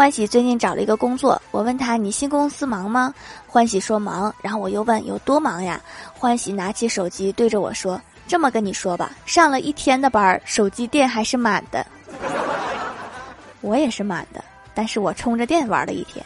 欢喜最近找了一个工作我问他你新公司忙吗？欢喜说忙然后我又问有多忙呀？欢喜拿起手机对着我说这么跟你说吧上了一天的班手机电还是满的。我也是满的但是我充着电玩了一天。